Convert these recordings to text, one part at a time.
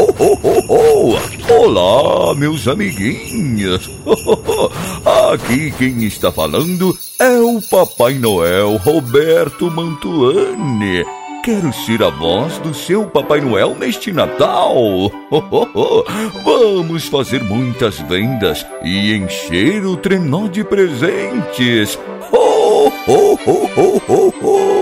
ho, ho, ho, ho. Olá, meus amiguinhos. Aqui quem está falando é o Papai Noel Roberto Mantuani. Quero ser a voz do seu Papai Noel neste Natal. Vamos fazer muitas vendas e encher o trenó de presentes. Ho, ho, ho, ho, ho, ho.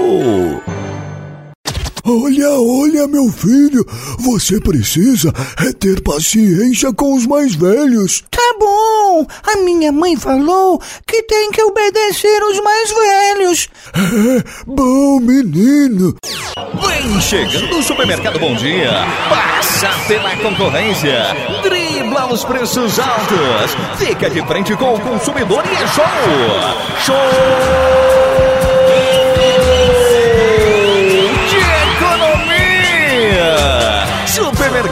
Olha, olha, meu filho, você precisa é ter paciência com os mais velhos. Tá bom, a minha mãe falou que tem que obedecer os mais velhos. É, bom menino. Vem chegando o Supermercado Bom Dia. Passa pela concorrência. Dribla os preços altos. Fica de frente com o consumidor e é show. Show!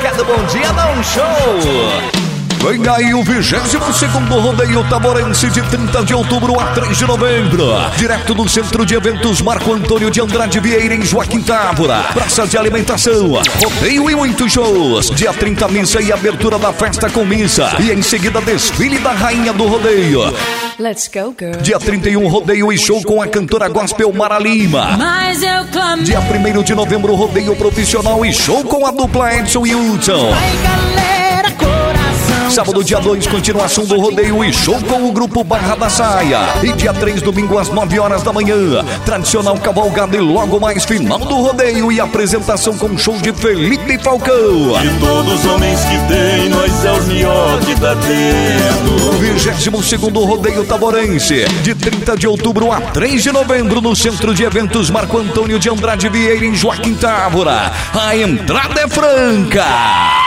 Supermercado Bom Dia dá um show! Vem aí o 22 segundo rodeio taborense de 30 de outubro a 3 de novembro. Direto do Centro de Eventos Marco Antônio de Andrade Vieira em Joaquim Távora. Praça de alimentação, rodeio e muitos shows. Dia 30 missa e abertura da festa com missa. E em seguida desfile da rainha do rodeio. Let's go, girl. Dia 31, rodeio e show com a cantora gospel Mara Lima. Mas eu clamo. Dia 1 de novembro, rodeio profissional e show com a dupla Edson e Hudson. Ai, galera. Sábado, dia 2, continuação do rodeio e show com o grupo Barra da Saia. E dia 3, domingo, às 9 horas da manhã, tradicional cavalgada e logo mais final do rodeio e apresentação com show de Felipe Falcão. De todos os homens que tem, nós é o melhor que tá tendo. 22 Rodeio Taborense, de 30 de outubro a 3 de novembro, no Centro de Eventos Marco Antônio de Andrade Vieira, em Joaquim Távora. A entrada é franca.